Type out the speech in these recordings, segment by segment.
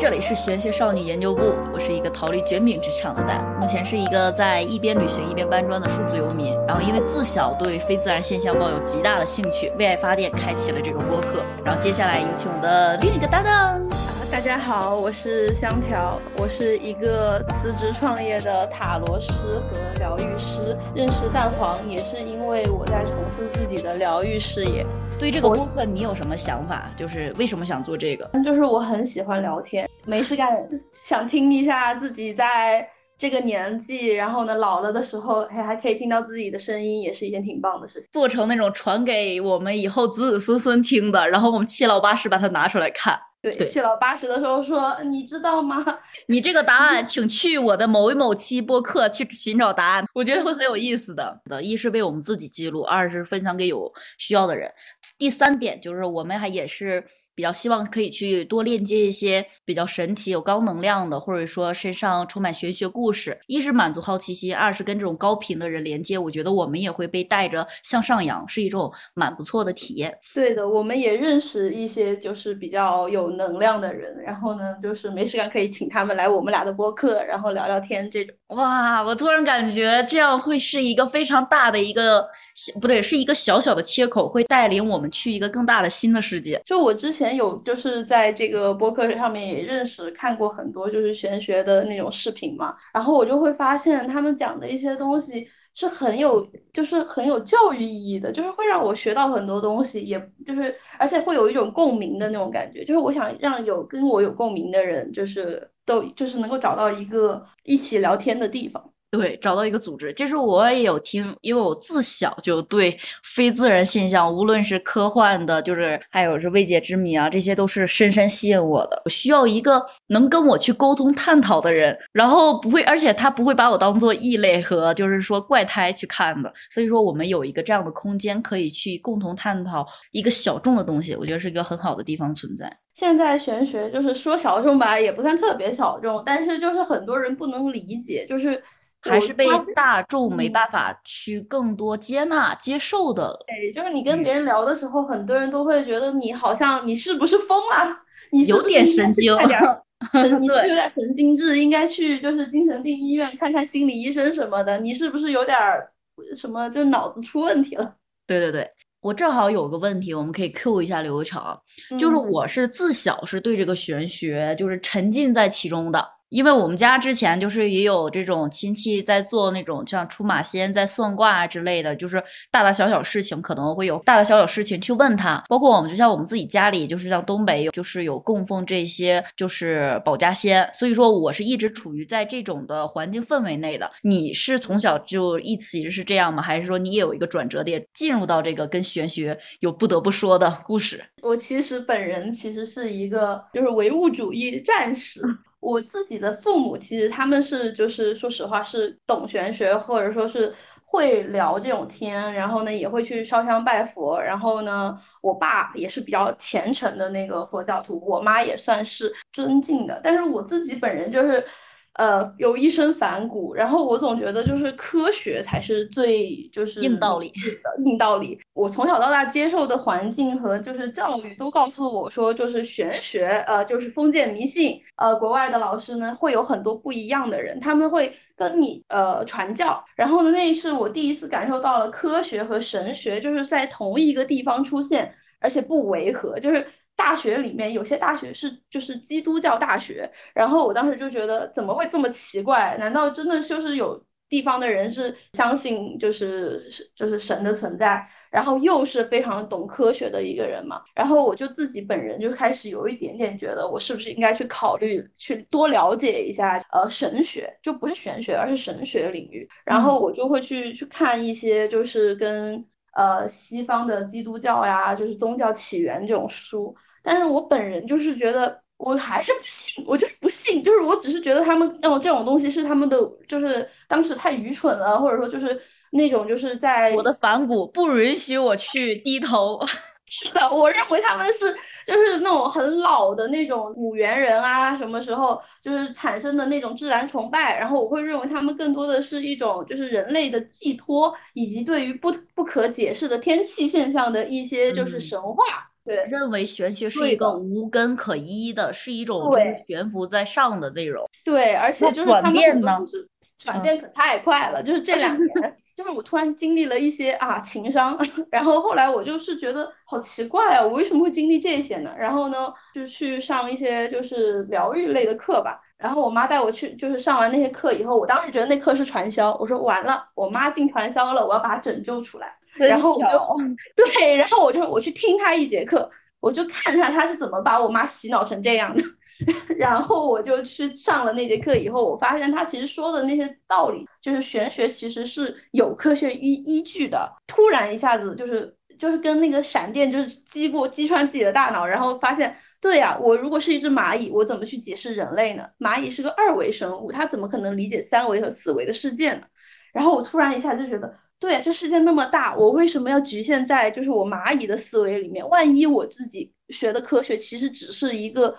这里是玄学少女研究部，我是一个逃离卷饼职场的蛋，目前是一个在一边旅行一边搬砖的数字游民。然后因为自小对非自然现象抱有极大的兴趣，为爱发电，开启了这个播客。然后接下来有请我们的另一个搭档。大家好，我是香条，我是一个辞职创业的塔罗师和疗愈师。认识蛋黄也是因为我在重塑自己的疗愈事业。对这个播客你有什么想法？就是为什么想做这个？就是我很喜欢聊天，没事干，想听一下自己在这个年纪，然后呢老了的时候，还还可以听到自己的声音，也是一件挺棒的事情。做成那种传给我们以后子子孙孙听的，然后我们七老八十把它拿出来看。对，七老八十的时候说，你知道吗？你这个答案，请去我的某一某期播客去寻找答案，我觉得会很有意思的。的一是为我们自己记录，二是分享给有需要的人。第三点就是我们还也是。比较希望可以去多链接一些比较神奇、有高能量的，或者说身上充满玄学故事。一是满足好奇心，二是跟这种高频的人连接。我觉得我们也会被带着向上扬，是一种蛮不错的体验。对的，我们也认识一些就是比较有能量的人，然后呢，就是没事干可以请他们来我们俩的播客，然后聊聊天这种。哇，我突然感觉这样会是一个非常大的一个，不对，是一个小小的切口，会带领我们去一个更大的新的世界。就我之前。有就是在这个播客上面也认识看过很多就是玄学的那种视频嘛，然后我就会发现他们讲的一些东西是很有就是很有教育意义的，就是会让我学到很多东西，也就是而且会有一种共鸣的那种感觉，就是我想让有跟我有共鸣的人，就是都就是能够找到一个一起聊天的地方。对，找到一个组织，其实我也有听，因为我自小就对非自然现象，无论是科幻的，就是还有是未解之谜啊，这些都是深深吸引我的。我需要一个能跟我去沟通探讨的人，然后不会，而且他不会把我当做异类和就是说怪胎去看的。所以说，我们有一个这样的空间，可以去共同探讨一个小众的东西，我觉得是一个很好的地方存在。现在玄学就是说小众吧，也不算特别小众，但是就是很多人不能理解，就是。还是被大众没办法去更多接纳、接受的。对，就是你跟别人聊的时候，很多人都会觉得你好像你是不是疯了？你有点神经 你是有点神经质，应该去就是精神病医院看看心理医生什么的。你是不是有点什么就脑子出问题了？对对对，我正好有个问题，我们可以 Q 一下流程，就是我是自小是对这个玄学就是沉浸在其中的。因为我们家之前就是也有这种亲戚在做那种像出马仙、在算卦之类的，就是大大小小事情可能会有大大小小事情去问他。包括我们就像我们自己家里，就是像东北有就是有供奉这些就是保家仙，所以说我是一直处于在这种的环境氛围内的。你是从小就一直是这样吗？还是说你也有一个转折点进入到这个跟玄学有不得不说的故事？我其实本人其实是一个就是唯物主义战士。我自己的父母其实他们是就是说实话是懂玄学或者说是会聊这种天，然后呢也会去烧香拜佛，然后呢我爸也是比较虔诚的那个佛教徒，我妈也算是尊敬的，但是我自己本人就是。呃，有一身反骨，然后我总觉得就是科学才是最就是硬道理的硬道理。我从小到大接受的环境和就是教育都告诉我说，就是玄学，呃，就是封建迷信。呃，国外的老师呢会有很多不一样的人，他们会跟你呃传教。然后呢，那是我第一次感受到了科学和神学就是在同一个地方出现，而且不违和，就是。大学里面有些大学是就是基督教大学，然后我当时就觉得怎么会这么奇怪？难道真的就是有地方的人是相信就是就是神的存在，然后又是非常懂科学的一个人嘛？然后我就自己本人就开始有一点点觉得，我是不是应该去考虑去多了解一下呃神学，就不是玄学，而是神学领域。然后我就会去去看一些就是跟呃西方的基督教呀，就是宗教起源这种书。但是我本人就是觉得，我还是不信，我就是不信，就是我只是觉得他们哦这种东西是他们的，就是当时太愚蠢了，或者说就是那种就是在我的反骨不允许我去低头。是的，我认为他们是就是那种很老的那种古猿人啊，什么时候就是产生的那种自然崇拜，然后我会认为他们更多的是一种就是人类的寄托，以及对于不不可解释的天气现象的一些就是神话。认为玄学是一个无根可依的，是一种就是悬浮在上的内容。对，而且就是转变呢，转变可太快了。就是这两年，就是我突然经历了一些啊情商，然后后来我就是觉得好奇怪啊，我为什么会经历这些呢？然后呢，就去上一些就是疗愈类的课吧。然后我妈带我去，就是上完那些课以后，我当时觉得那课是传销，我说完了，我妈进传销了，我要把她拯救出来。然后我就 对，然后我就我去听他一节课，我就看看他是怎么把我妈洗脑成这样的。然后我就去上了那节课以后，我发现他其实说的那些道理，就是玄学其实是有科学依依据的。突然一下子就是就是跟那个闪电就是击过击穿自己的大脑，然后发现。对呀，我如果是一只蚂蚁，我怎么去解释人类呢？蚂蚁是个二维生物，它怎么可能理解三维和四维的世界呢？然后我突然一下就觉得，对，这世界那么大，我为什么要局限在就是我蚂蚁的思维里面？万一我自己学的科学其实只是一个，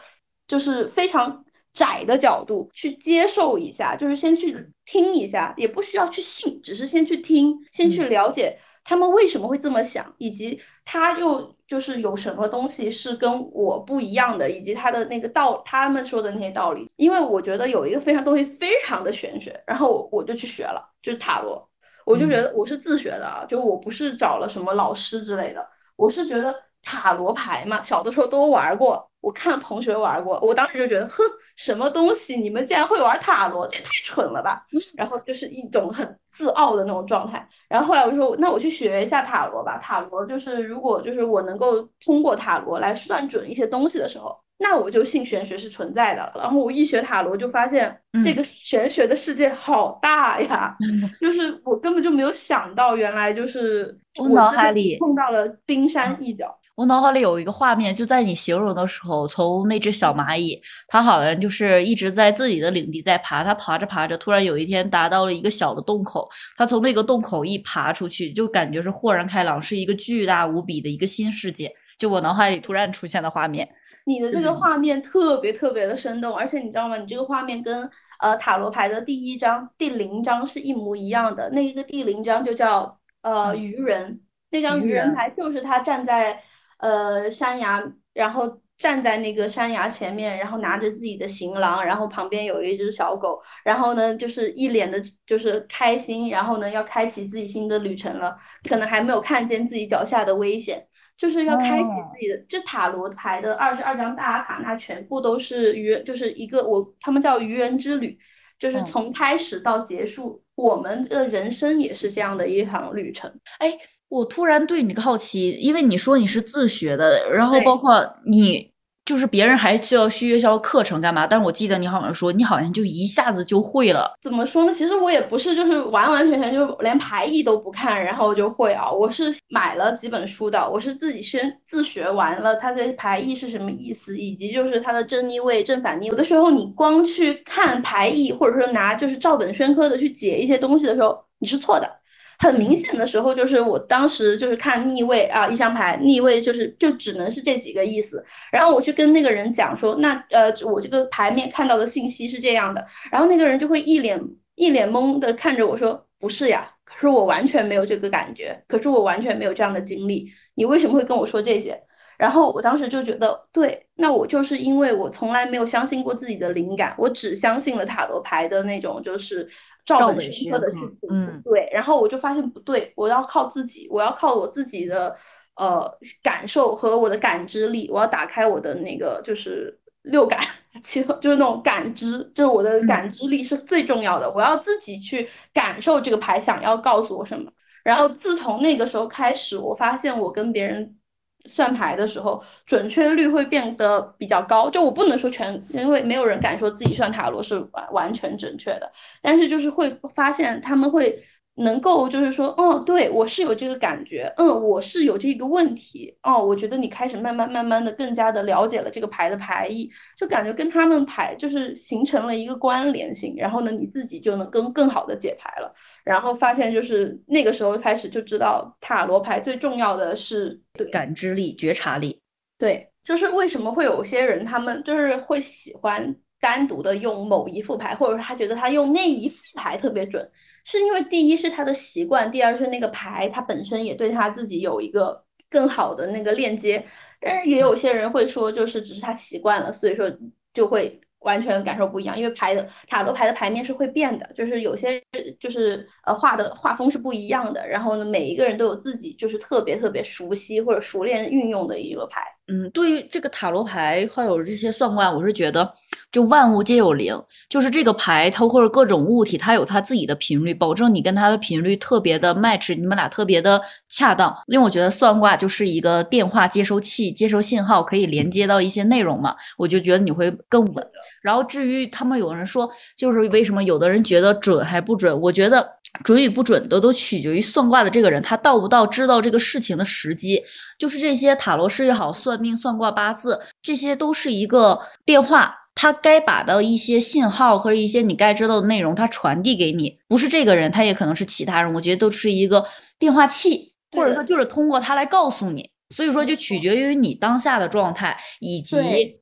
就是非常窄的角度去接受一下，就是先去听一下，也不需要去信，只是先去听，先去了解他们为什么会这么想，以及他又。就是有什么东西是跟我不一样的，以及他的那个道，他们说的那些道理。因为我觉得有一个非常东西非常的玄学，然后我就去学了，就是塔罗。我就觉得我是自学的啊，就我不是找了什么老师之类的，我是觉得塔罗牌嘛，小的时候都玩过，我看同学玩过，我当时就觉得，哼，什么东西，你们竟然会玩塔罗，这也太蠢了吧。然后就是一种很。自傲的那种状态，然后后来我就说，那我去学一下塔罗吧。塔罗就是如果就是我能够通过塔罗来算准一些东西的时候，那我就信玄学是存在的。然后我一学塔罗，就发现这个玄学的世界好大呀，就是我根本就没有想到，原来就是我脑海里碰到了冰山一角。我脑海里有一个画面，就在你形容的时候，从那只小蚂蚁，它好像就是一直在自己的领地在爬，它爬着爬着，突然有一天达到了一个小的洞口，它从那个洞口一爬出去，就感觉是豁然开朗，是一个巨大无比的一个新世界。就我脑海里突然出现的画面，你的这个画面特别特别的生动，而且你知道吗？你这个画面跟呃塔罗牌的第一张、第零张是一模一样的。那一个第零张就叫呃愚人，那张愚人牌就是他站在。呃，山崖，然后站在那个山崖前面，然后拿着自己的行囊，然后旁边有一只小狗，然后呢，就是一脸的，就是开心，然后呢，要开启自己新的旅程了，可能还没有看见自己脚下的危险，就是要开启自己的。这塔罗牌的二十二张大卡，那全部都是愚，就是一个我他们叫愚人之旅，就是从开始到结束，我们的人生也是这样的一场旅程。哎。我突然对你个好奇，因为你说你是自学的，然后包括你就是别人还需要续约销课程干嘛？但是我记得你好像说你好像就一下子就会了。怎么说呢？其实我也不是就是完完全全就连排异都不看，然后就会啊。我是买了几本书的，我是自己先自学完了它的排异是什么意思，以及就是它的正逆位、正反逆。有的时候你光去看排异，或者说拿就是照本宣科的去解一些东西的时候，你是错的。很明显的时候，就是我当时就是看逆位啊，一张牌逆位就是就只能是这几个意思。然后我去跟那个人讲说，那呃，我这个牌面看到的信息是这样的。然后那个人就会一脸一脸懵的看着我说，不是呀，可是我完全没有这个感觉，可是我完全没有这样的经历，你为什么会跟我说这些？然后我当时就觉得，对，那我就是因为我从来没有相信过自己的灵感，我只相信了塔罗牌的那种就是。照本宣科的去嗯，对，然后我就发现不对，我要靠自己，我要靠我自己的呃感受和我的感知力，我要打开我的那个就是六感，其实就是那种感知，就是我的感知力是最重要的，我要自己去感受这个牌想要告诉我什么。然后自从那个时候开始，我发现我跟别人。算牌的时候，准确率会变得比较高。就我不能说全，因为没有人敢说自己算塔罗是完完全准确的。但是就是会发现他们会。能够就是说，哦，对我是有这个感觉，嗯，我是有这个问题，哦，我觉得你开始慢慢慢慢的更加的了解了这个牌的牌意，就感觉跟他们牌就是形成了一个关联性，然后呢，你自己就能更更好的解牌了，然后发现就是那个时候开始就知道塔罗牌最重要的是感知力、觉察力，对，就是为什么会有些人他们就是会喜欢单独的用某一副牌，或者说他觉得他用那一副牌特别准。是因为第一是他的习惯，第二是那个牌，他本身也对他自己有一个更好的那个链接。但是也有些人会说，就是只是他习惯了，所以说就会。完全感受不一样，因为牌的塔罗牌的牌面是会变的，就是有些就是呃画的画风是不一样的，然后呢，每一个人都有自己就是特别特别熟悉或者熟练运用的一个牌。嗯，对于这个塔罗牌还有这些算卦，我是觉得，就万物皆有灵，就是这个牌它或者各种物体，它有它自己的频率，保证你跟它的频率特别的 match，你们俩特别的恰当。因为我觉得算卦就是一个电话接收器，接收信号可以连接到一些内容嘛，我就觉得你会更稳。然后至于他们有人说，就是为什么有的人觉得准还不准，我觉得。准与不准的都取决于算卦的这个人，他到不到知道这个事情的时机。就是这些塔罗师也好，算命、算卦、八字，这些都是一个电话，他该把的一些信号和一些你该知道的内容，他传递给你。不是这个人，他也可能是其他人。我觉得都是一个电话器，或者说就是通过他来告诉你。所以说，就取决于你当下的状态，以及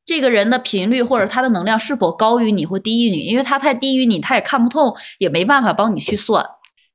这个人的频率或者他的能量是否高于你或低于你。因为他太低于你，他也看不透，也没办法帮你去算。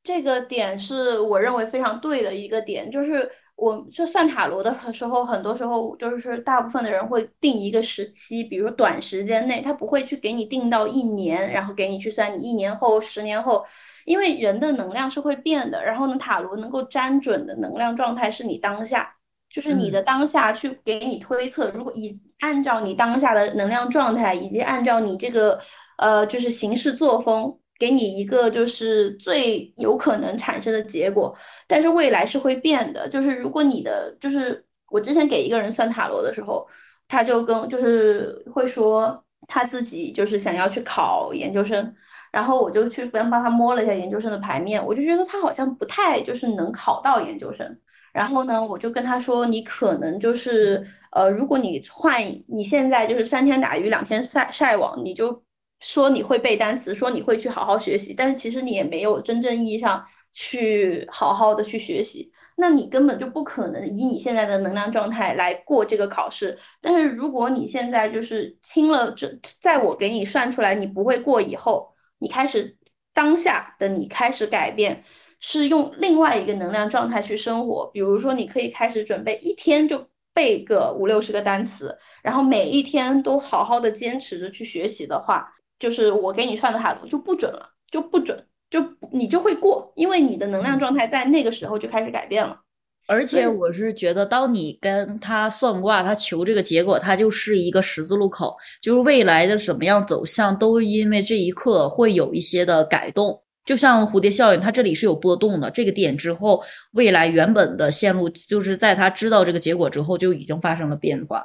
这个点是我认为非常对的一个点，就是我就算塔罗的时候，很多时候就是大部分的人会定一个时期，比如短时间内，他不会去给你定到一年，然后给你去算你一年后、十年后，因为人的能量是会变的。然后呢，塔罗能够占准的能量状态是你当下，就是你的当下去给你推测，如果以按照你当下的能量状态，以及按照你这个呃就是行事作风。给你一个就是最有可能产生的结果，但是未来是会变的。就是如果你的就是我之前给一个人算塔罗的时候，他就跟就是会说他自己就是想要去考研究生，然后我就去帮帮他摸了一下研究生的牌面，我就觉得他好像不太就是能考到研究生。然后呢，我就跟他说，你可能就是呃，如果你换你现在就是三天打鱼两天晒晒网，你就。说你会背单词，说你会去好好学习，但是其实你也没有真正意义上去好好的去学习，那你根本就不可能以你现在的能量状态来过这个考试。但是如果你现在就是听了这，在我给你算出来你不会过以后，你开始当下的你开始改变，是用另外一个能量状态去生活。比如说，你可以开始准备一天就背个五六十个单词，然后每一天都好好的坚持着去学习的话。就是我给你算的塔罗就不准了，就不准，就你就会过，因为你的能量状态在那个时候就开始改变了。而且我是觉得，当你跟他算卦，他求这个结果，他就是一个十字路口，就是未来的怎么样走向，都因为这一刻会有一些的改动。就像蝴蝶效应，它这里是有波动的。这个点之后，未来原本的线路，就是在他知道这个结果之后，就已经发生了变化。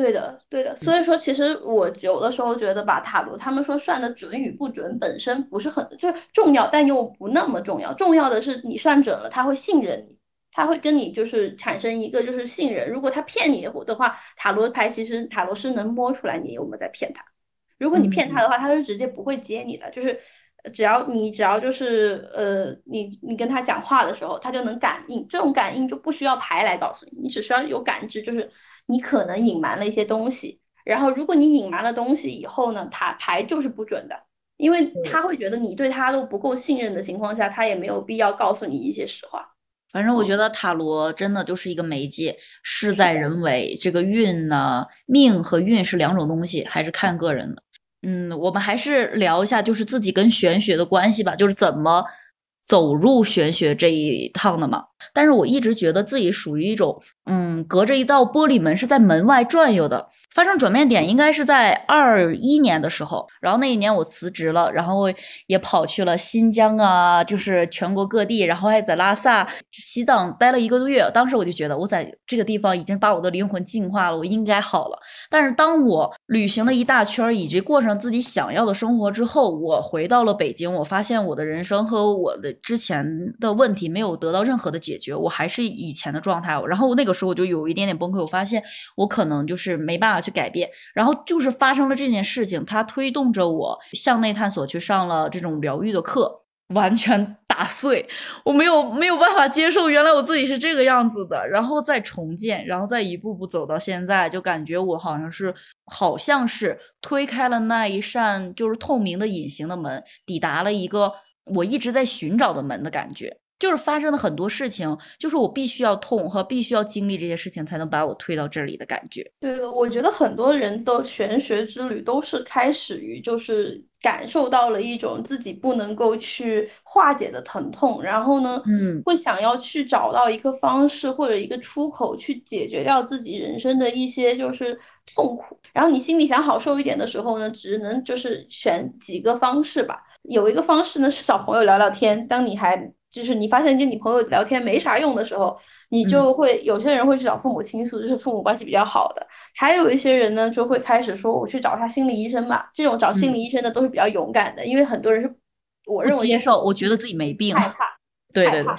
对的，对的，所以说其实我有的时候觉得吧，塔罗他们说算的准与不准本身不是很就是重要，但又不那么重要。重要的是你算准了，他会信任你，他会跟你就是产生一个就是信任。如果他骗你的话，塔罗牌其实塔罗师能摸出来你有没有在骗他。如果你骗他的话，他是直接不会接你的，就是只要你只要就是呃你你跟他讲话的时候，他就能感应，这种感应就不需要牌来告诉你，你只需要有感知，就是。你可能隐瞒了一些东西，然后如果你隐瞒了东西以后呢，塔牌就是不准的，因为他会觉得你对他都不够信任的情况下，他也没有必要告诉你一些实话。反正我觉得塔罗真的就是一个媒介，事在人为。这个运呢，命和运是两种东西，还是看个人的。嗯，我们还是聊一下，就是自己跟玄学的关系吧，就是怎么走入玄学这一趟的嘛。但是我一直觉得自己属于一种。嗯，隔着一道玻璃门是在门外转悠的。发生转变点应该是在二一年的时候，然后那一年我辞职了，然后也跑去了新疆啊，就是全国各地，然后还在拉萨、西藏待了一个多月。当时我就觉得，我在这个地方已经把我的灵魂净化了，我应该好了。但是当我旅行了一大圈，以及过上自己想要的生活之后，我回到了北京，我发现我的人生和我的之前的问题没有得到任何的解解决，我还是以前的状态。然后那个。时候我就有一点点崩溃，我发现我可能就是没办法去改变，然后就是发生了这件事情，它推动着我向内探索，去上了这种疗愈的课，完全打碎，我没有没有办法接受原来我自己是这个样子的，然后再重建，然后再一步步走到现在，就感觉我好像是好像是推开了那一扇就是透明的隐形的门，抵达了一个我一直在寻找的门的感觉。就是发生了很多事情，就是我必须要痛和必须要经历这些事情，才能把我推到这里的感觉。对的，我觉得很多人的玄学之旅都是开始于就是感受到了一种自己不能够去化解的疼痛，然后呢，嗯，会想要去找到一个方式或者一个出口去解决掉自己人生的一些就是痛苦。然后你心里想好受一点的时候呢，只能就是选几个方式吧。有一个方式呢是找朋友聊聊天，当你还。就是你发现跟你朋友聊天没啥用的时候，你就会有些人会去找父母倾诉，就是父母关系比较好的。还有一些人呢，就会开始说我去找他心理医生吧。这种找心理医生的都是比较勇敢的，因为很多人是我认为接受，我觉得自己没病，害怕，对对对，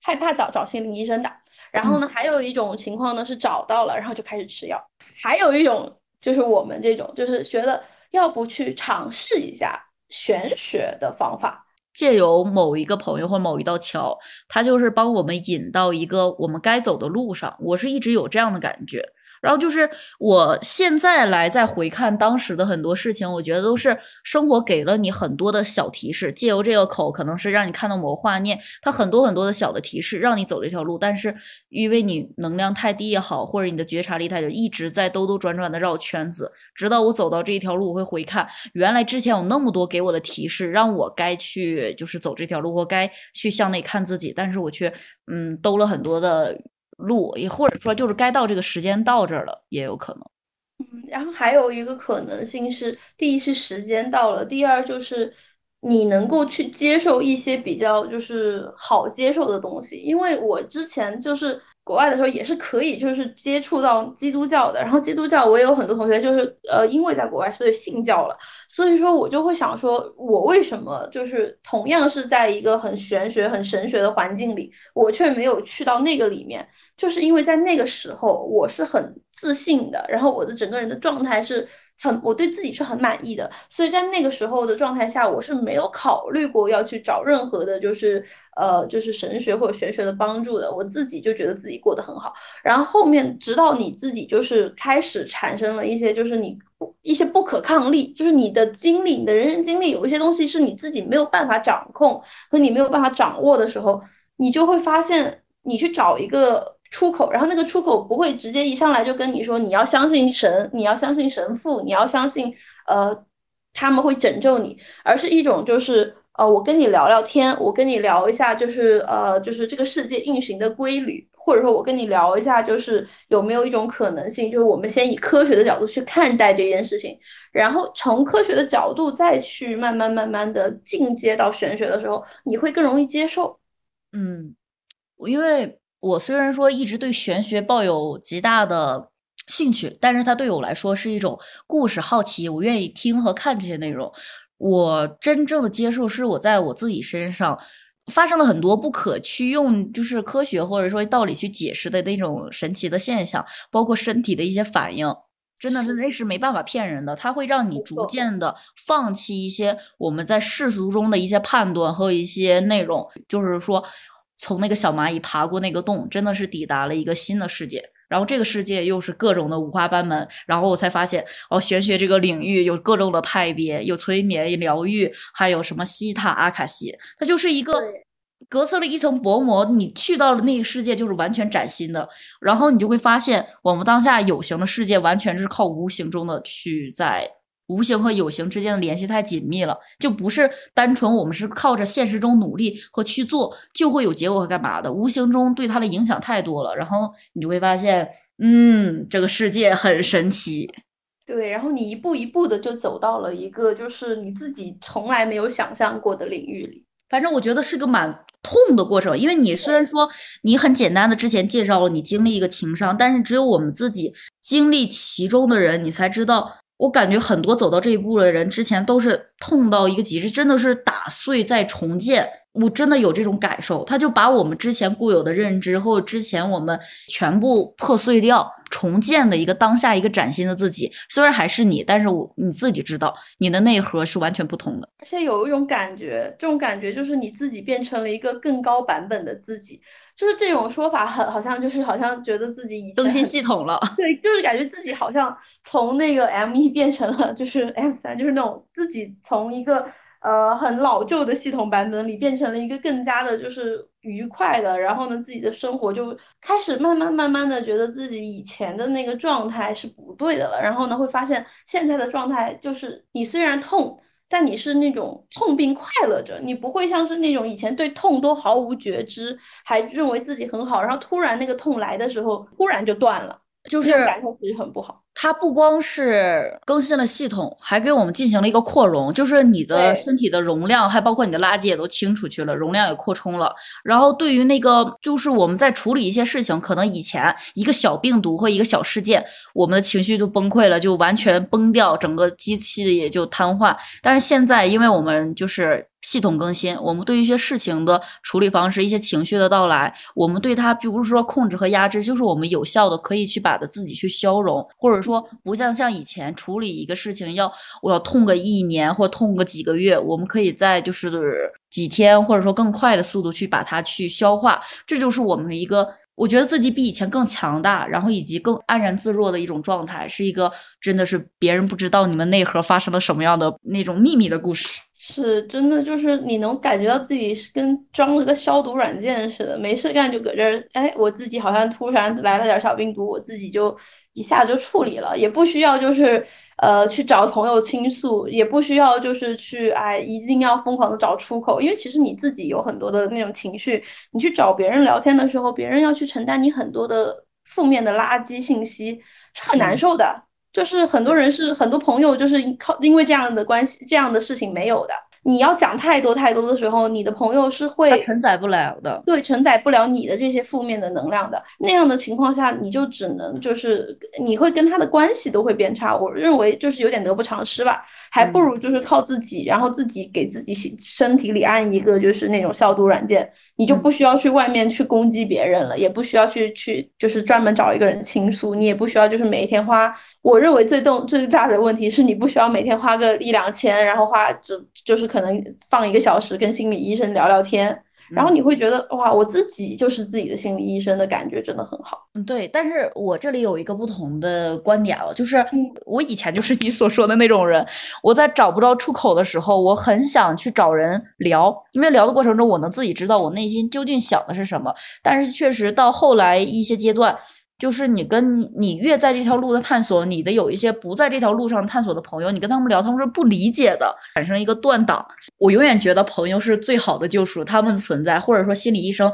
害怕找找心理医生的。然后呢，还有一种情况呢是找到了，然后就开始吃药。还有一种就是我们这种，就是觉得要不去尝试一下玄学的方法。借由某一个朋友或某一道桥，他就是帮我们引到一个我们该走的路上。我是一直有这样的感觉。然后就是我现在来再回看当时的很多事情，我觉得都是生活给了你很多的小提示，借由这个口，可能是让你看到某个画面，它很多很多的小的提示，让你走这条路。但是因为你能量太低也好，或者你的觉察力太就一直在兜兜转转的绕圈子，直到我走到这一条路，我会回看，原来之前有那么多给我的提示，让我该去就是走这条路，或该去向内看自己，但是我却嗯兜了很多的。路也或者说就是该到这个时间到这儿了，也有可能。嗯，然后还有一个可能性是，第一是时间到了，第二就是你能够去接受一些比较就是好接受的东西。因为我之前就是国外的时候也是可以就是接触到基督教的，然后基督教我也有很多同学就是呃因为在国外所以信教了，所以说我就会想说，我为什么就是同样是在一个很玄学很神学的环境里，我却没有去到那个里面。就是因为在那个时候，我是很自信的，然后我的整个人的状态是很，我对自己是很满意的，所以在那个时候的状态下，我是没有考虑过要去找任何的，就是呃，就是神学或者玄学的帮助的，我自己就觉得自己过得很好。然后后面，直到你自己就是开始产生了一些，就是你一些不可抗力，就是你的经历，你的人生经历有一些东西是你自己没有办法掌控和你没有办法掌握的时候，你就会发现，你去找一个。出口，然后那个出口不会直接一上来就跟你说你要相信神，你要相信神父，你要相信呃他们会拯救你，而是一种就是呃我跟你聊聊天，我跟你聊一下就是呃就是这个世界运行的规律，或者说我跟你聊一下就是有没有一种可能性，就是我们先以科学的角度去看待这件事情，然后从科学的角度再去慢慢慢慢的进阶到玄学的时候，你会更容易接受。嗯，因为。我虽然说一直对玄学抱有极大的兴趣，但是它对我来说是一种故事好奇，我愿意听和看这些内容。我真正的接受是我在我自己身上发生了很多不可去用就是科学或者说道理去解释的那种神奇的现象，包括身体的一些反应，真的是那是没办法骗人的。它会让你逐渐的放弃一些我们在世俗中的一些判断和一些内容，就是说。从那个小蚂蚁爬过那个洞，真的是抵达了一个新的世界。然后这个世界又是各种的五花八门。然后我才发现，哦，玄学这个领域有各种的派别，有催眠、疗愈，还有什么西塔、阿卡西，它就是一个隔着了一层薄膜。你去到了那个世界，就是完全崭新的。然后你就会发现，我们当下有形的世界，完全是靠无形中的去在。无形和有形之间的联系太紧密了，就不是单纯我们是靠着现实中努力和去做就会有结果和干嘛的。无形中对它的影响太多了，然后你就会发现，嗯，这个世界很神奇。对，然后你一步一步的就走到了一个就是你自己从来没有想象过的领域里。反正我觉得是个蛮痛的过程，因为你虽然说你很简单的之前介绍了你经历一个情伤，但是只有我们自己经历其中的人，你才知道。我感觉很多走到这一步的人，之前都是痛到一个极致，真的是打碎再重建。我真的有这种感受，他就把我们之前固有的认知或者之前我们全部破碎掉，重建的一个当下一个崭新的自己。虽然还是你，但是我你自己知道，你的内核是完全不同的。而且有一种感觉，这种感觉就是你自己变成了一个更高版本的自己。就是这种说法很好像就是好像觉得自己已更新系统了。对，就是感觉自己好像从那个 M 一变成了就是 M 三，就是那种自己从一个。呃很老旧的系统版本里，变成了一个更加的就是愉快的，然后呢，自己的生活就开始慢慢慢慢的觉得自己以前的那个状态是不对的了，然后呢，会发现现在的状态就是你虽然痛。但你是那种痛并快乐着，你不会像是那种以前对痛都毫无觉知，还认为自己很好，然后突然那个痛来的时候，突然就断了，就是感受其实很不好。它不光是更新了系统，还给我们进行了一个扩容，就是你的身体的容量，还包括你的垃圾也都清出去了，容量也扩充了。然后对于那个，就是我们在处理一些事情，可能以前一个小病毒或一个小事件，我们的情绪就崩溃了，就完全崩掉，整个机器也就瘫痪。但是现在，因为我们就是。系统更新，我们对一些事情的处理方式，一些情绪的到来，我们对它，比如说控制和压制，就是我们有效的可以去把它自己去消融，或者说不像像以前处理一个事情要我要痛个一年或痛个几个月，我们可以在就是几天或者说更快的速度去把它去消化，这就是我们一个我觉得自己比以前更强大，然后以及更安然自若的一种状态，是一个真的是别人不知道你们内核发生了什么样的那种秘密的故事。是真的，就是你能感觉到自己是跟装了个消毒软件似的，没事干就搁这儿，哎，我自己好像突然来了点小病毒，我自己就一下就处理了，也不需要就是呃去找朋友倾诉，也不需要就是去哎一定要疯狂的找出口，因为其实你自己有很多的那种情绪，你去找别人聊天的时候，别人要去承担你很多的负面的垃圾信息，是很难受的。就是很多人是很多朋友，就是靠因为这样的关系，这样的事情没有的。你要讲太多太多的时候，你的朋友是会承载不了的，对，承载不了你的这些负面的能量的。那样的情况下，你就只能就是你会跟他的关系都会变差。我认为就是有点得不偿失吧，还不如就是靠自己，然后自己给自己身体里安一个就是那种消毒软件，你就不需要去外面去攻击别人了，也不需要去去就是专门找一个人倾诉，你也不需要就是每一天花。我认为最动最大的问题是你不需要每天花个一两千，然后花只就是。可能放一个小时跟心理医生聊聊天，然后你会觉得哇，我自己就是自己的心理医生的感觉真的很好。嗯，对。但是我这里有一个不同的观点了，就是我以前就是你所说的那种人，我在找不到出口的时候，我很想去找人聊，因为聊的过程中我能自己知道我内心究竟想的是什么。但是确实到后来一些阶段。就是你跟你越在这条路的探索，你的有一些不在这条路上探索的朋友，你跟他们聊，他们是不理解的，产生一个断档。我永远觉得朋友是最好的救赎，他们的存在，或者说心理医生。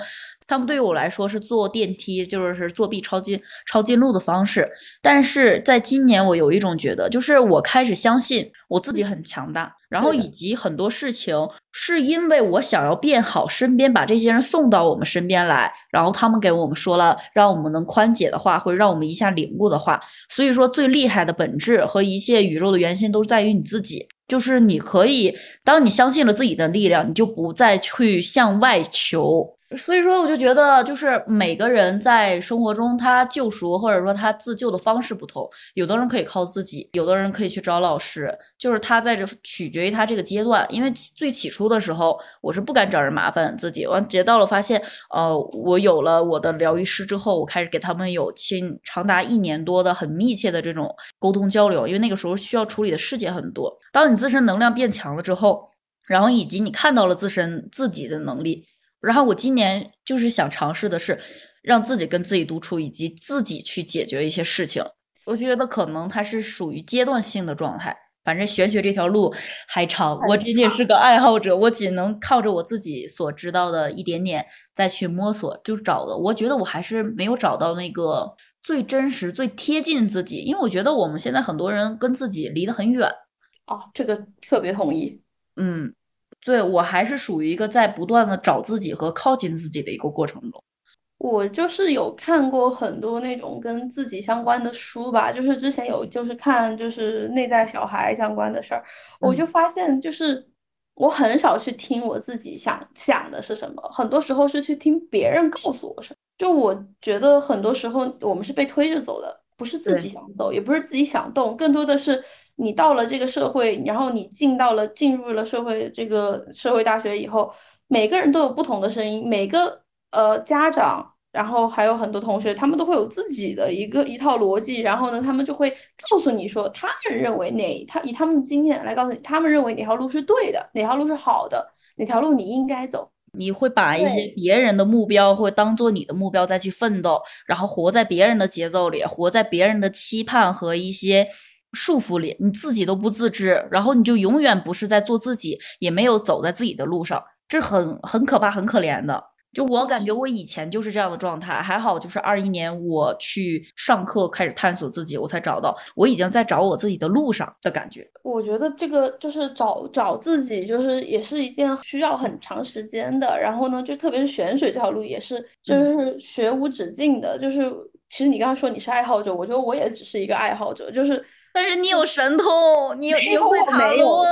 他们对于我来说是坐电梯，就是作弊抄近抄近路的方式。但是在今年，我有一种觉得，就是我开始相信我自己很强大，然后以及很多事情是因为我想要变好，身边把这些人送到我们身边来，然后他们给我们说了让我们能宽解的话，或者让我们一下领悟的话。所以说，最厉害的本质和一切宇宙的原心都在于你自己，就是你可以，当你相信了自己的力量，你就不再去向外求。所以说，我就觉得，就是每个人在生活中，他救赎或者说他自救的方式不同。有的人可以靠自己，有的人可以去找老师。就是他在这取决于他这个阶段。因为最起初的时候，我是不敢找人麻烦自己。完，直到了发现，呃，我有了我的疗愈师之后，我开始给他们有亲长达一年多的很密切的这种沟通交流。因为那个时候需要处理的事件很多。当你自身能量变强了之后，然后以及你看到了自身自己的能力。然后我今年就是想尝试的是，让自己跟自己独处，以及自己去解决一些事情。我觉得可能它是属于阶段性的状态。反正玄学这条路还长，我仅仅是个爱好者，我仅能靠着我自己所知道的一点点再去摸索，就找的。我觉得我还是没有找到那个最真实、最贴近自己，因为我觉得我们现在很多人跟自己离得很远。哦，这个特别同意。嗯。对我还是属于一个在不断的找自己和靠近自己的一个过程中。我就是有看过很多那种跟自己相关的书吧，就是之前有就是看就是内在小孩相关的事儿，我就发现就是我很少去听我自己想想的是什么，很多时候是去听别人告诉我什么。就我觉得很多时候我们是被推着走的，不是自己想走，也不是自己想动，更多的是。你到了这个社会，然后你进到了进入了社会这个社会大学以后，每个人都有不同的声音，每个呃家长然后还有很多同学，他们都会有自己的一个一套逻辑，然后呢，他们就会告诉你说，他们认为哪他以他们的经验来告诉你，他们认为哪条路是对的，哪条路是好的，哪条路你应该走。你会把一些别人的目标会当做你的目标再去奋斗，然后活在别人的节奏里，活在别人的期盼和一些束缚里，你自己都不自知，然后你就永远不是在做自己，也没有走在自己的路上，这很很可怕，很可怜的。就我感觉，我以前就是这样的状态，还好，就是二一年我去上课开始探索自己，我才找到我已经在找我自己的路上的感觉。我觉得这个就是找找自己，就是也是一件需要很长时间的。然后呢，就特别是玄学这条路，也是就是学无止境的。就是其实你刚刚说你是爱好者，我觉得我也只是一个爱好者，就是。但是你有神通，你有你会塔罗，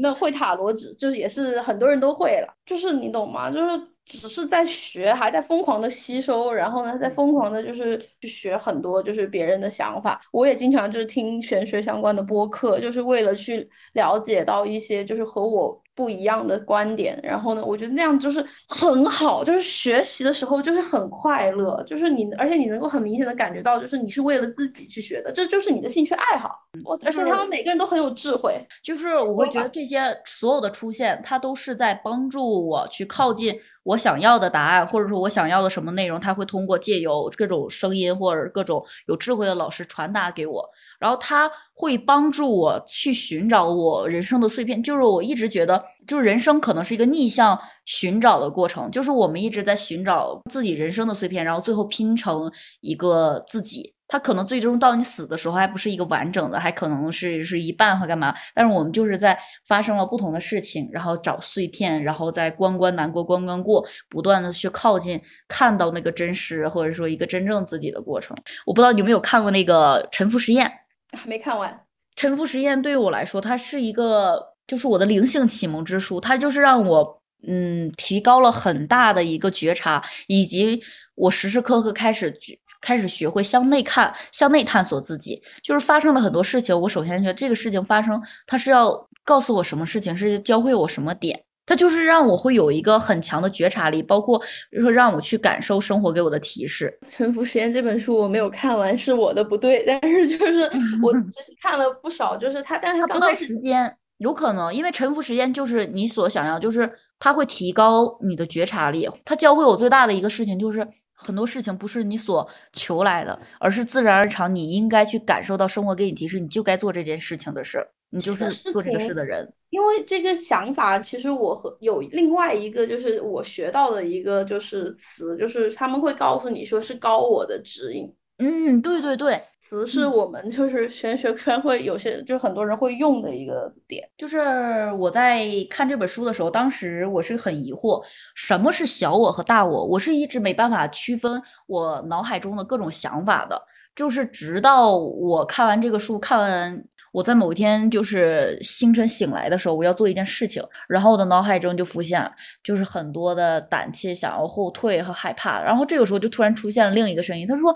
那会塔罗只就是也是很多人都会了，就是你懂吗？就是只是在学，还在疯狂的吸收，然后呢，在疯狂的就是去学很多就是别人的想法。我也经常就是听玄学相关的播客，就是为了去了解到一些就是和我。不一样的观点，然后呢，我觉得那样就是很好，就是学习的时候就是很快乐，就是你，而且你能够很明显的感觉到，就是你是为了自己去学的，这就是你的兴趣爱好。我而且他们每个人都很有智慧，就是我会觉得这些所有的出现，它都是在帮助我去靠近我想要的答案，或者说我想要的什么内容，他会通过借由各种声音或者各种有智慧的老师传达给我。然后他会帮助我去寻找我人生的碎片，就是我一直觉得，就是人生可能是一个逆向寻找的过程，就是我们一直在寻找自己人生的碎片，然后最后拼成一个自己。他可能最终到你死的时候还不是一个完整的，还可能是是一半或干嘛。但是我们就是在发生了不同的事情，然后找碎片，然后在关关难过关关过，不断的去靠近，看到那个真实或者说一个真正自己的过程。我不知道你有没有看过那个《沉浮实验》。还没看完《沉浮实验》，对于我来说，它是一个就是我的灵性启蒙之书，它就是让我嗯提高了很大的一个觉察，以及我时时刻刻开始开始学会向内看、向内探索自己。就是发生了很多事情，我首先觉得这个事情发生，它是要告诉我什么事情，是教会我什么点。它就是让我会有一个很强的觉察力，包括说让我去感受生活给我的提示。《沉浮实验》这本书我没有看完，是我的不对。但是就是我 其实看了不少，就是它，但是它不到时间，有可能因为《沉浮实验》就是你所想要，就是它会提高你的觉察力。它教会我最大的一个事情就是，很多事情不是你所求来的，而是自然而然，你应该去感受到生活给你提示，你就该做这件事情的事。你就是做这个事的人，因为这个想法，其实我和有另外一个，就是我学到的一个就是词，就是他们会告诉你说是高我的指引。嗯，对对对，词是我们就是玄学圈会有些，就很多人会用的一个点。就是我在看这本书的时候，当时我是很疑惑，什么是小我和大我？我是一直没办法区分我脑海中的各种想法的，就是直到我看完这个书，看完。我在某一天就是清晨醒来的时候，我要做一件事情，然后我的脑海中就浮现，就是很多的胆怯、想要后退和害怕。然后这个时候就突然出现了另一个声音，他说：“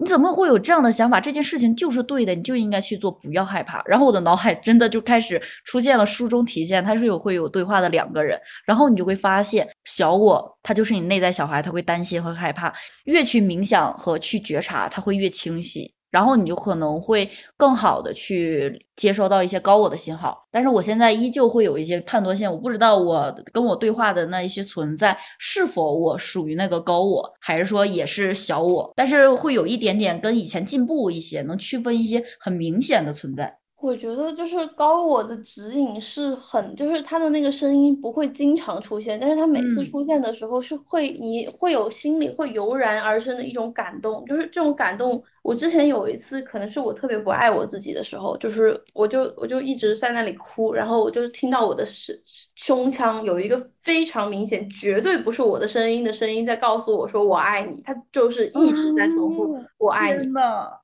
你怎么会有这样的想法？这件事情就是对的，你就应该去做，不要害怕。”然后我的脑海真的就开始出现了书中体现，他是有会有对话的两个人，然后你就会发现，小我他就是你内在小孩，他会担心和害怕，越去冥想和去觉察，他会越清晰。然后你就可能会更好的去接收到一些高我的信号，但是我现在依旧会有一些判断性，我不知道我跟我对话的那一些存在是否我属于那个高我，还是说也是小我，但是会有一点点跟以前进步一些，能区分一些很明显的存在。我觉得就是高我的指引是很，就是他的那个声音不会经常出现，但是他每次出现的时候是会，你会有心里会油然而生的一种感动，就是这种感动。我之前有一次，可能是我特别不爱我自己的时候，就是我就我就一直在那里哭，然后我就听到我的胸胸腔有一个非常明显，绝对不是我的声音的声音在告诉我说我爱你，他就是一直在重复我爱你。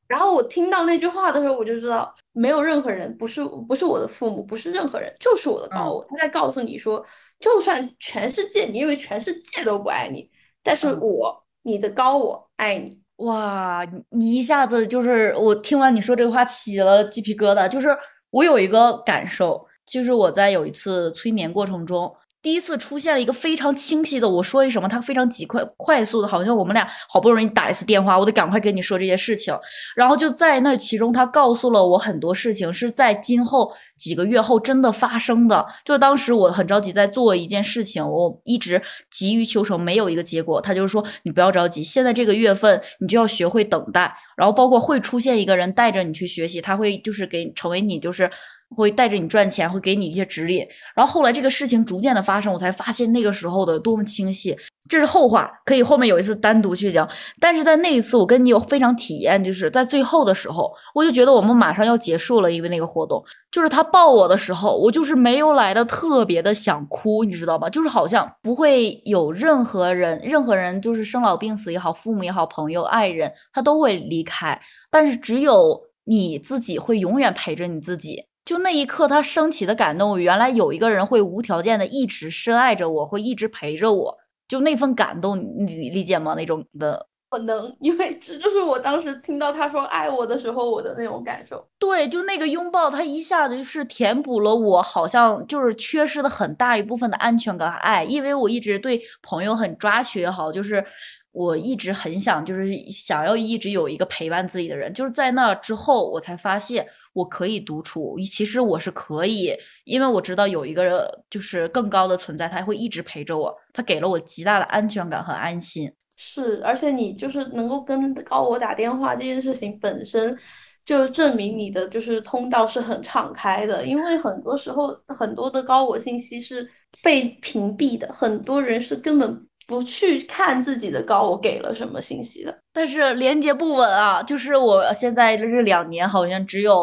然后我听到那句话的时候，我就知道没有任何人，不是不是我的父母，不是任何人，就是我的高我，他在告诉你说，就算全世界，你以为全世界都不爱你，但是我你的高我爱你。哇，你你一下子就是我听完你说这个话起了鸡皮疙瘩，就是我有一个感受，就是我在有一次催眠过程中，第一次出现了一个非常清晰的，我说一什么，他非常极快快速的，好像我们俩好不容易打一次电话，我得赶快跟你说这些事情。然后就在那其中，他告诉了我很多事情，是在今后几个月后真的发生的。就当时我很着急在做一件事情，我一直急于求成，没有一个结果。他就是说你不要着急，现在这个月份你就要学会等待。然后包括会出现一个人带着你去学习，他会就是给成为你就是。会带着你赚钱，会给你一些指引。然后后来这个事情逐渐的发生，我才发现那个时候的多么清晰。这是后话，可以后面有一次单独去讲。但是在那一次，我跟你有非常体验，就是在最后的时候，我就觉得我们马上要结束了，因为那个活动，就是他抱我的时候，我就是没有来的特别的想哭，你知道吗？就是好像不会有任何人，任何人就是生老病死也好，父母也好，朋友、爱人，他都会离开，但是只有你自己会永远陪着你自己。就那一刻，他升起的感动，原来有一个人会无条件的一直深爱着我，会一直陪着我，就那份感动，你理解吗？那种的，我能，因为这就是我当时听到他说爱我的时候，我的那种感受。对，就那个拥抱，他一下子就是填补了我好像就是缺失的很大一部分的安全感和爱，因为我一直对朋友很抓取也好，就是我一直很想，就是想要一直有一个陪伴自己的人，就是在那之后，我才发现。我可以独处，其实我是可以，因为我知道有一个人就是更高的存在，他会一直陪着我，他给了我极大的安全感和安心。是，而且你就是能够跟高我打电话这件事情本身，就证明你的就是通道是很敞开的，因为很多时候很多的高我信息是被屏蔽的，很多人是根本。不去看自己的高我给了什么信息的，但是连接不稳啊！就是我现在这两年好像只有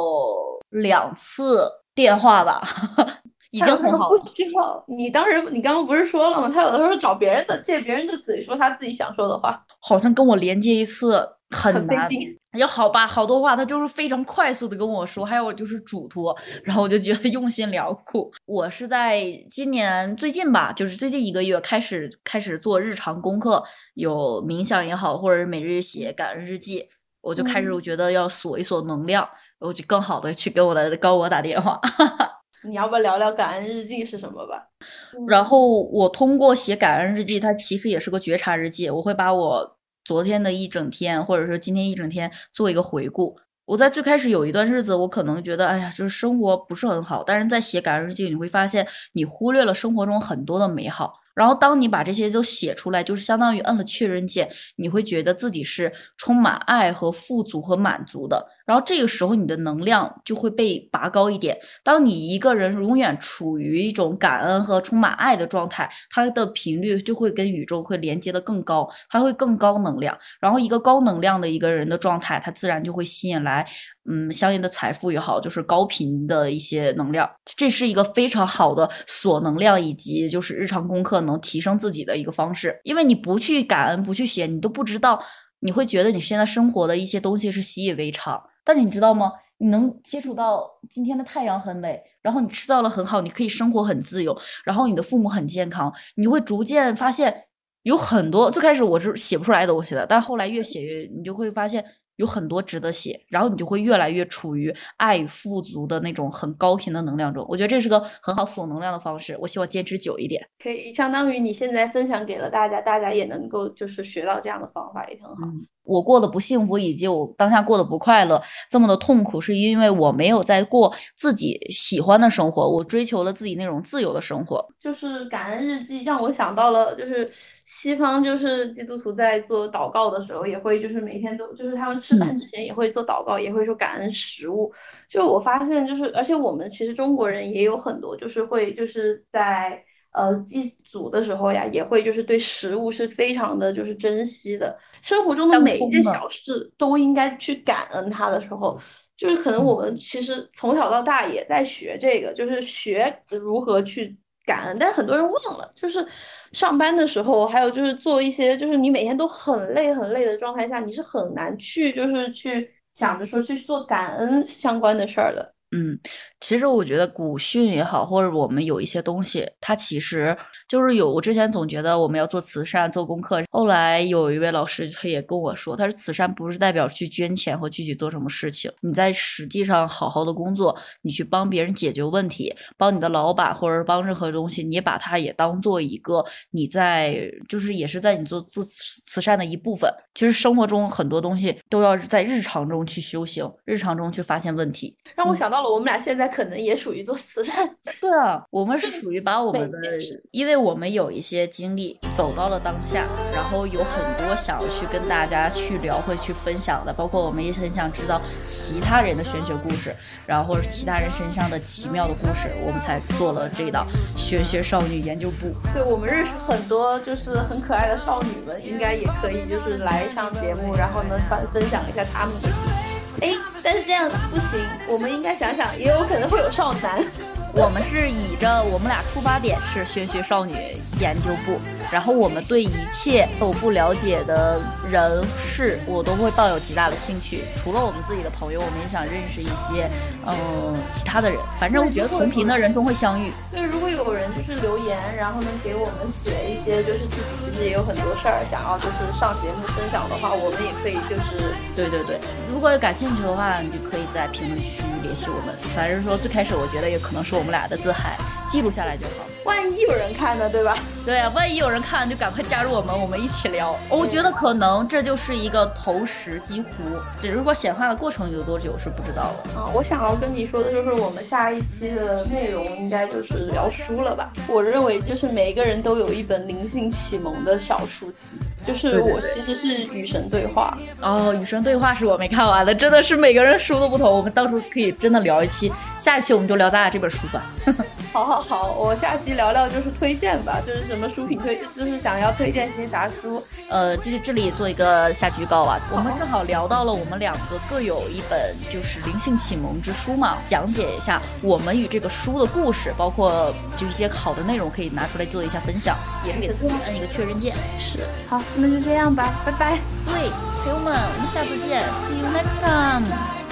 两次电话吧，已经很好。不需要你当时你刚刚不是说了吗？他有的时候找别人的借别人的嘴说他自己想说的话，好像跟我连接一次。很难，也好吧，好多话他就是非常快速的跟我说，还有就是嘱托，然后我就觉得 用心良苦。我是在今年最近吧，就是最近一个月开始开始做日常功课，有冥想也好，或者是每日写感恩日记，我就开始我觉得要锁一锁能量，我就更好的去跟我的高我打电话。你要不要聊聊感恩日记是什么吧？然后我通过写感恩日记，它其实也是个觉察日记，我会把我。昨天的一整天，或者说今天一整天，做一个回顾。我在最开始有一段日子，我可能觉得，哎呀，就是生活不是很好。但是在写感恩日记，你会发现，你忽略了生活中很多的美好。然后，当你把这些都写出来，就是相当于摁了确认键，你会觉得自己是充满爱和富足和满足的。然后这个时候，你的能量就会被拔高一点。当你一个人永远处于一种感恩和充满爱的状态，它的频率就会跟宇宙会连接的更高，它会更高能量。然后一个高能量的一个人的状态，它自然就会吸引来。嗯，相应的财富也好，就是高频的一些能量，这是一个非常好的锁能量以及就是日常功课能提升自己的一个方式。因为你不去感恩，不去写，你都不知道，你会觉得你现在生活的一些东西是习以为常。但是你知道吗？你能接触到今天的太阳很美，然后你吃到了很好，你可以生活很自由，然后你的父母很健康，你会逐渐发现有很多最开始我是写不出来东西的，但是后来越写越，你就会发现。有很多值得写，然后你就会越来越处于爱与富足的那种很高频的能量中。我觉得这是个很好锁能量的方式。我希望坚持久一点，可以相当于你现在分享给了大家，大家也能够就是学到这样的方法，也很好。我过得不幸福，以及我当下过得不快乐，这么的痛苦，是因为我没有在过自己喜欢的生活，我追求了自己那种自由的生活。就是感恩日记让我想到了，就是西方就是基督徒在做祷告的时候，也会就是每天都就是他们吃饭之前也会做祷告，也会说感恩食物。就我发现，就是而且我们其实中国人也有很多，就是会就是在。呃，祭祖的时候呀，也会就是对食物是非常的就是珍惜的。生活中的每一件小事都应该去感恩它的时候，就是可能我们其实从小到大也在学这个，就是学如何去感恩。但是很多人忘了，就是上班的时候，还有就是做一些，就是你每天都很累很累的状态下，你是很难去就是去想着说去做感恩相关的事儿的。嗯，其实我觉得古训也好，或者我们有一些东西，它其实就是有。我之前总觉得我们要做慈善、做功课，后来有一位老师他也跟我说，他说慈善不是代表去捐钱或具体做什么事情，你在实际上好好的工作，你去帮别人解决问题，帮你的老板或者帮任何东西，你把它也当做一个你在就是也是在你做做慈善的一部分。其实生活中很多东西都要在日常中去修行，日常中去发现问题，让我想到了我们俩现在。可能也属于做慈善。对啊，我们是属于把我们的，因为我们有一些经历走到了当下，然后有很多想要去跟大家去聊会去分享的，包括我们也很想知道其他人的玄学故事，然后或者其他人身上的奇妙的故事，我们才做了这档玄学少女研究部。对我们认识很多就是很可爱的少女们，应该也可以就是来上节目，然后能分分享一下她们的。哎，但是这样不行，我们应该想想，也有可能会有少男。我们是以着我们俩出发点是玄学少女研究部，然后我们对一切我不了解的人事，我都会抱有极大的兴趣。除了我们自己的朋友，我们也想认识一些，嗯，其他的人。反正我觉得同频的人终会相遇。对，如果有人就是留言，然后能给我们写一些，就是自己其实也有很多事儿想要就是上节目分享的话，我们也可以就是，对对对。如果有感兴趣的话，你就可以在评论区联系我们。反正说最开始我觉得也可能是我。我们俩的自嗨记录下来就好，万一有人看呢，对吧？对啊，万一有人看，就赶快加入我们，我们一起聊。我觉得可能这就是一个投石几乎，只是说显化的过程有多久是不知道的啊。我想要跟你说的就是，我们下一期的内容应该就是聊书了吧？我认为就是每一个人都有一本灵性启蒙的小书籍，就是我其实是《与神对话》哦，《与神对话》是我没看完的，真的是每个人书都不同。我们到时候可以真的聊一期，下一期我们就聊咱俩这本书吧。好好好，我下期聊聊就是推荐吧，就是什么书品推，就是想要推荐些啥书。呃，就是这里做一个下局告啊，我们正好聊到了我们两个各有一本就是灵性启蒙之书嘛，讲解一下我们与这个书的故事，包括就一些好的内容可以拿出来做一下分享，也是给自己摁一个确认键。是，好，那就这样吧，拜拜。对，朋友们，我们下次见，See you next time。